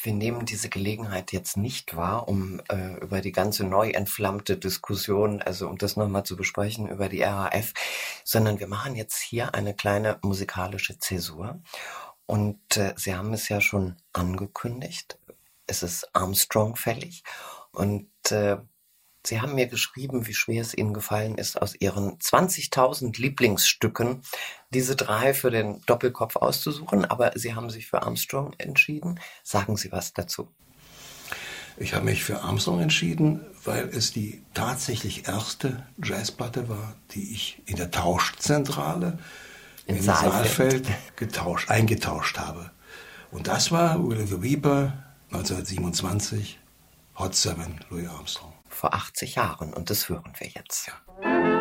wir nehmen diese Gelegenheit jetzt nicht wahr, um äh, über die ganze neu entflammte Diskussion, also um das nochmal zu besprechen über die RAF, sondern wir machen jetzt hier eine kleine musikalische Zäsur und äh, Sie haben es ja schon angekündigt. Es ist Armstrong fällig. Und äh, Sie haben mir geschrieben, wie schwer es Ihnen gefallen ist, aus Ihren 20.000 Lieblingsstücken diese drei für den Doppelkopf auszusuchen. Aber Sie haben sich für Armstrong entschieden. Sagen Sie was dazu. Ich habe mich für Armstrong entschieden, weil es die tatsächlich erste Jazzplatte war, die ich in der Tauschzentrale in, in Saalfeld, Saalfeld getauscht, eingetauscht habe. Und das war Willie the Weeper 1927, Hot Seven, Louis Armstrong. Vor 80 Jahren und das hören wir jetzt. Ja.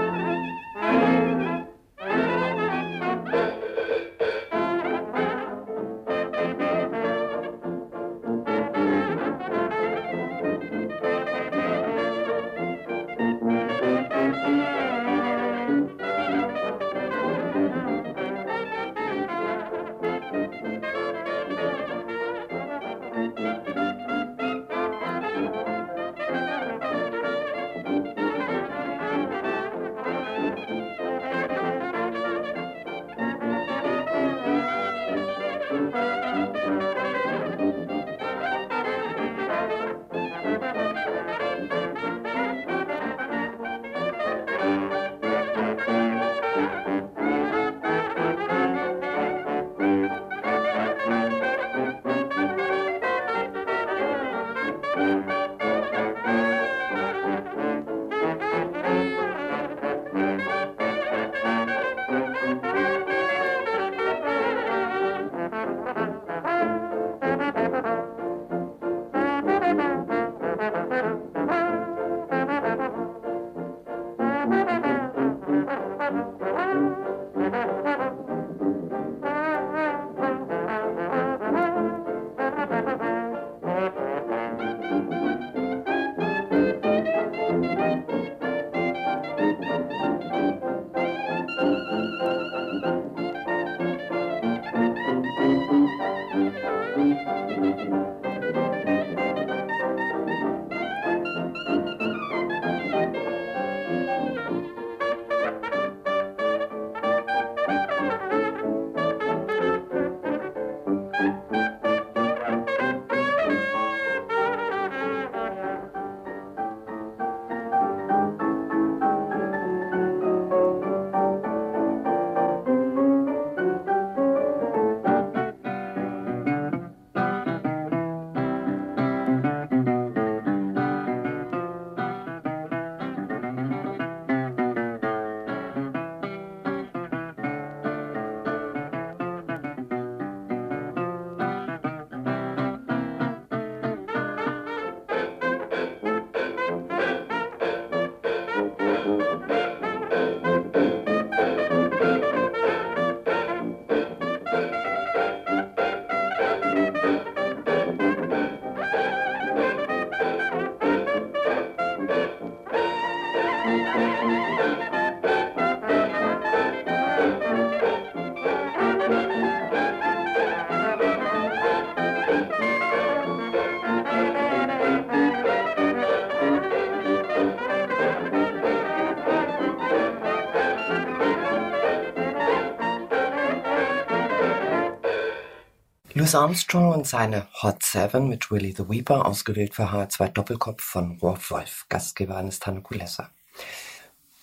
Louis Armstrong und seine Hot Seven mit Willie the Weeper, ausgewählt für H2 Doppelkopf von Rolf Wolf, Gastgeber eines Tanukulessa.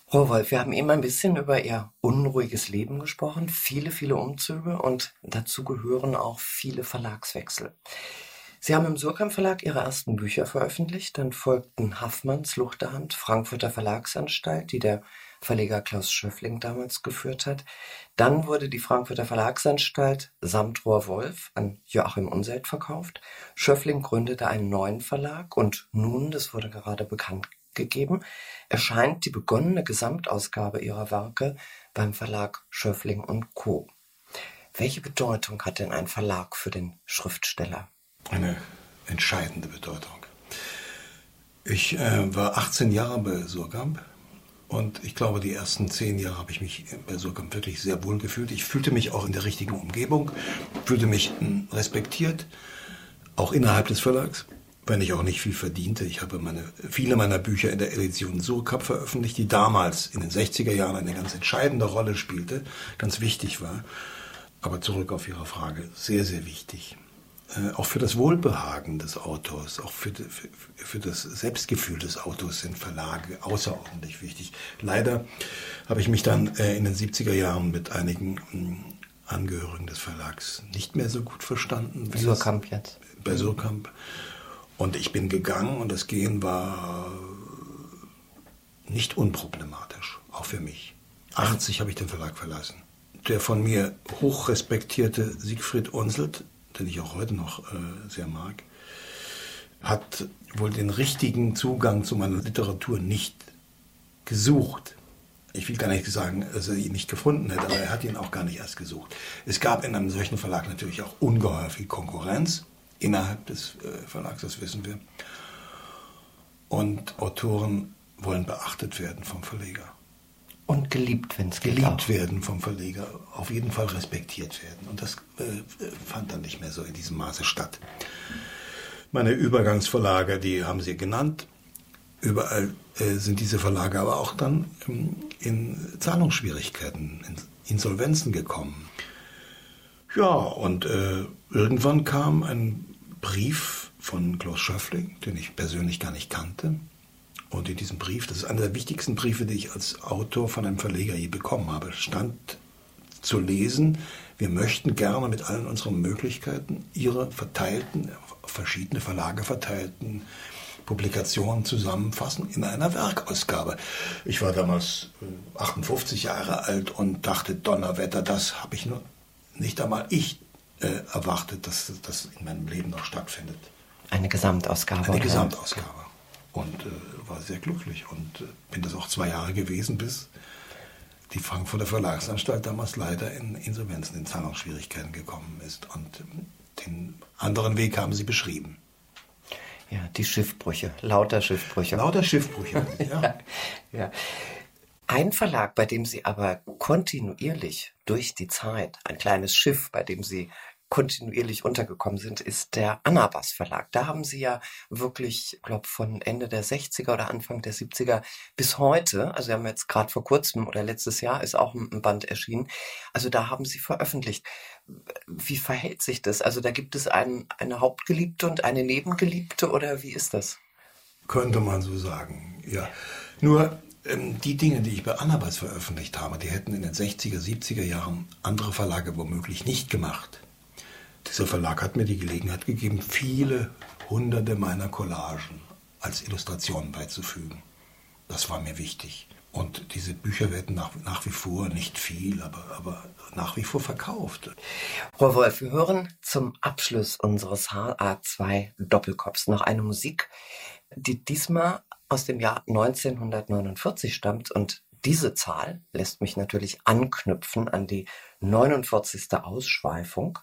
Frau Wolf, wir haben eben ein bisschen über Ihr unruhiges Leben gesprochen, viele, viele Umzüge und dazu gehören auch viele Verlagswechsel. Sie haben im Surkamp Verlag Ihre ersten Bücher veröffentlicht, dann folgten Haffmanns Luchterhand, Frankfurter Verlagsanstalt, die der Verleger Klaus Schöffling damals geführt hat. Dann wurde die Frankfurter Verlagsanstalt samt Rohr Wolf an Joachim Unselt verkauft. Schöffling gründete einen neuen Verlag und nun, das wurde gerade bekannt gegeben, erscheint die begonnene Gesamtausgabe ihrer Werke beim Verlag Schöffling und Co. Welche Bedeutung hat denn ein Verlag für den Schriftsteller? Eine entscheidende Bedeutung. Ich äh, war 18 Jahre bei Surkamp und ich glaube, die ersten zehn Jahre habe ich mich bei Surkamp wirklich sehr wohl gefühlt. Ich fühlte mich auch in der richtigen Umgebung, fühlte mich hm, respektiert, auch innerhalb des Verlags, wenn ich auch nicht viel verdiente. Ich habe meine, viele meiner Bücher in der Edition Surkamp veröffentlicht, die damals in den 60er Jahren eine ganz entscheidende Rolle spielte, ganz wichtig war. Aber zurück auf Ihre Frage, sehr, sehr wichtig. Äh, auch für das Wohlbehagen des Autors, auch für, für, für, das Selbstgefühl des Autors sind Verlage außerordentlich wichtig. Leider habe ich mich dann äh, in den 70er Jahren mit einigen hm, Angehörigen des Verlags nicht mehr so gut verstanden. Surkamp jetzt. Bei Surkamp. Und ich bin gegangen und das Gehen war nicht unproblematisch, auch für mich. 80 habe ich den Verlag verlassen. Der von mir hochrespektierte Siegfried Unselt den ich auch heute noch äh, sehr mag, hat wohl den richtigen Zugang zu meiner Literatur nicht gesucht. Ich will gar nicht sagen, dass er ihn nicht gefunden hätte, aber er hat ihn auch gar nicht erst gesucht. Es gab in einem solchen Verlag natürlich auch ungeheuer viel Konkurrenz innerhalb des äh, Verlags, das wissen wir. Und Autoren wollen beachtet werden vom Verleger. Und geliebt, wenn es geht. Geliebt auch. werden vom Verleger, auf jeden Fall respektiert werden. Und das äh, fand dann nicht mehr so in diesem Maße statt. Meine Übergangsverlage, die haben Sie genannt. Überall äh, sind diese Verlage aber auch dann ähm, in Zahlungsschwierigkeiten, in Insolvenzen gekommen. Ja, und äh, irgendwann kam ein Brief von Klaus Schöffling, den ich persönlich gar nicht kannte, und in diesem Brief, das ist einer der wichtigsten Briefe, die ich als Autor von einem Verleger je bekommen habe, stand zu lesen, wir möchten gerne mit allen unseren Möglichkeiten Ihre verteilten, verschiedene Verlage verteilten Publikationen zusammenfassen in einer Werkausgabe. Ich war damals 58 äh, Jahre alt und dachte, Donnerwetter, das habe ich nur nicht einmal ich äh, erwartet, dass das in meinem Leben noch stattfindet. Eine Gesamtausgabe. Eine Gesamtausgabe und äh, war sehr glücklich und äh, bin das auch zwei Jahre gewesen, bis die Frankfurter Verlagsanstalt damals leider in Insolvenzen, in Zahlungsschwierigkeiten gekommen ist. Und äh, den anderen Weg haben sie beschrieben. Ja, die Schiffbrüche, lauter Schiffbrüche. Lauter Schiffbrüche, ja. ja. Ein Verlag, bei dem Sie aber kontinuierlich durch die Zeit, ein kleines Schiff, bei dem Sie kontinuierlich untergekommen sind, ist der Anabas Verlag. Da haben sie ja wirklich, ich glaube, von Ende der 60er oder Anfang der 70er bis heute, also wir haben jetzt gerade vor kurzem oder letztes Jahr ist auch ein Band erschienen, also da haben sie veröffentlicht. Wie verhält sich das? Also da gibt es ein, eine Hauptgeliebte und eine Nebengeliebte oder wie ist das? Könnte man so sagen, ja. Nur ähm, die Dinge, die ich bei Anabas veröffentlicht habe, die hätten in den 60er, 70er Jahren andere Verlage womöglich nicht gemacht. Dieser Verlag hat mir die Gelegenheit gegeben, viele hunderte meiner Collagen als Illustrationen beizufügen. Das war mir wichtig. Und diese Bücher werden nach, nach wie vor nicht viel, aber, aber nach wie vor verkauft. Frau Wolf, wir hören zum Abschluss unseres HA2 Doppelkopfs noch eine Musik, die diesmal aus dem Jahr 1949 stammt und diese Zahl lässt mich natürlich anknüpfen an die 49. Ausschweifung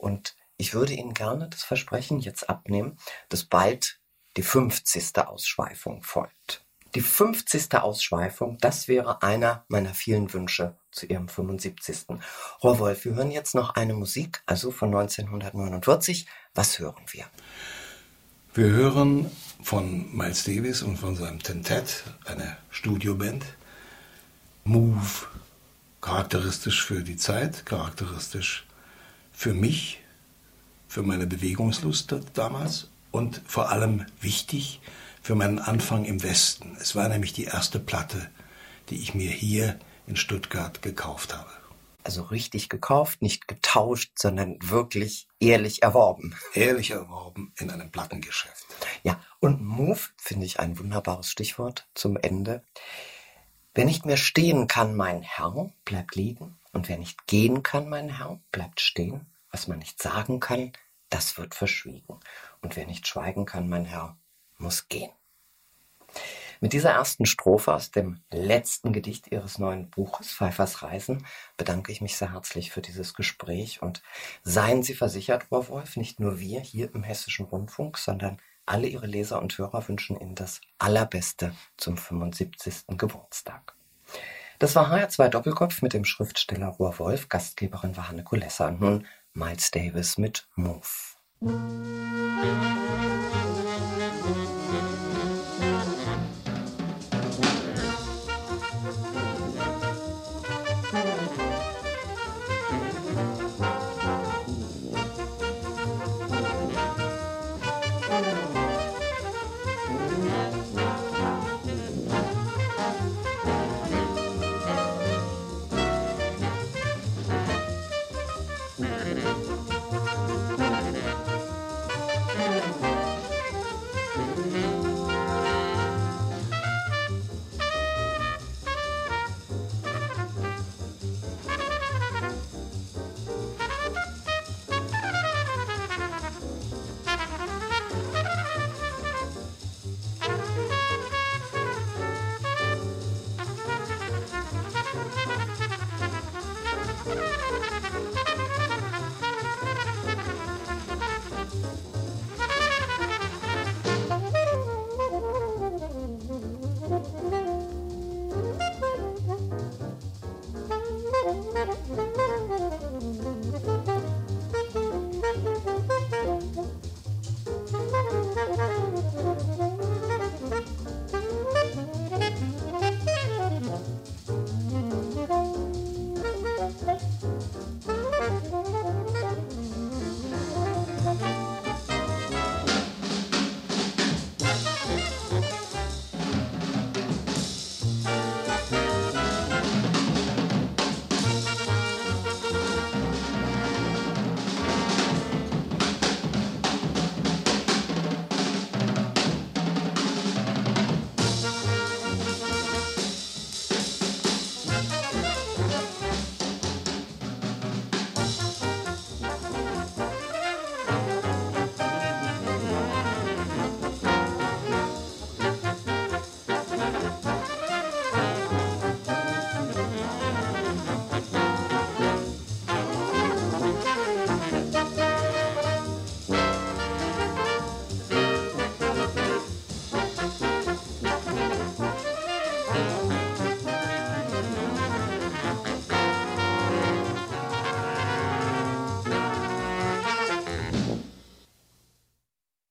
und ich würde Ihnen gerne das Versprechen jetzt abnehmen, dass bald die 50. Ausschweifung folgt. Die 50. Ausschweifung, das wäre einer meiner vielen Wünsche zu Ihrem 75. Frau Wolf, wir hören jetzt noch eine Musik, also von 1949. Was hören wir? Wir hören von Miles Davis und von seinem Tentet, eine Studioband, Move, charakteristisch für die Zeit, charakteristisch für mich für meine Bewegungslust damals und vor allem wichtig für meinen Anfang im Westen. Es war nämlich die erste Platte, die ich mir hier in Stuttgart gekauft habe. Also richtig gekauft, nicht getauscht, sondern wirklich ehrlich erworben. Ehrlich erworben in einem Plattengeschäft. Ja, und Move finde ich ein wunderbares Stichwort zum Ende. Wer nicht mehr stehen kann, mein Herr, bleibt liegen. Und wer nicht gehen kann, mein Herr, bleibt stehen. Was man nicht sagen kann, das wird verschwiegen. Und wer nicht schweigen kann, mein Herr, muss gehen. Mit dieser ersten Strophe aus dem letzten Gedicht Ihres neuen Buches Pfeifers Reisen bedanke ich mich sehr herzlich für dieses Gespräch und seien Sie versichert, Frau Wolf, nicht nur wir hier im Hessischen Rundfunk, sondern alle Ihre Leser und Hörer wünschen Ihnen das Allerbeste zum 75. Geburtstag. Das war HR2 Doppelkopf mit dem Schriftsteller Rohr Wolf. Gastgeberin war Hanne Kulessa nun Miles Davis mit Move.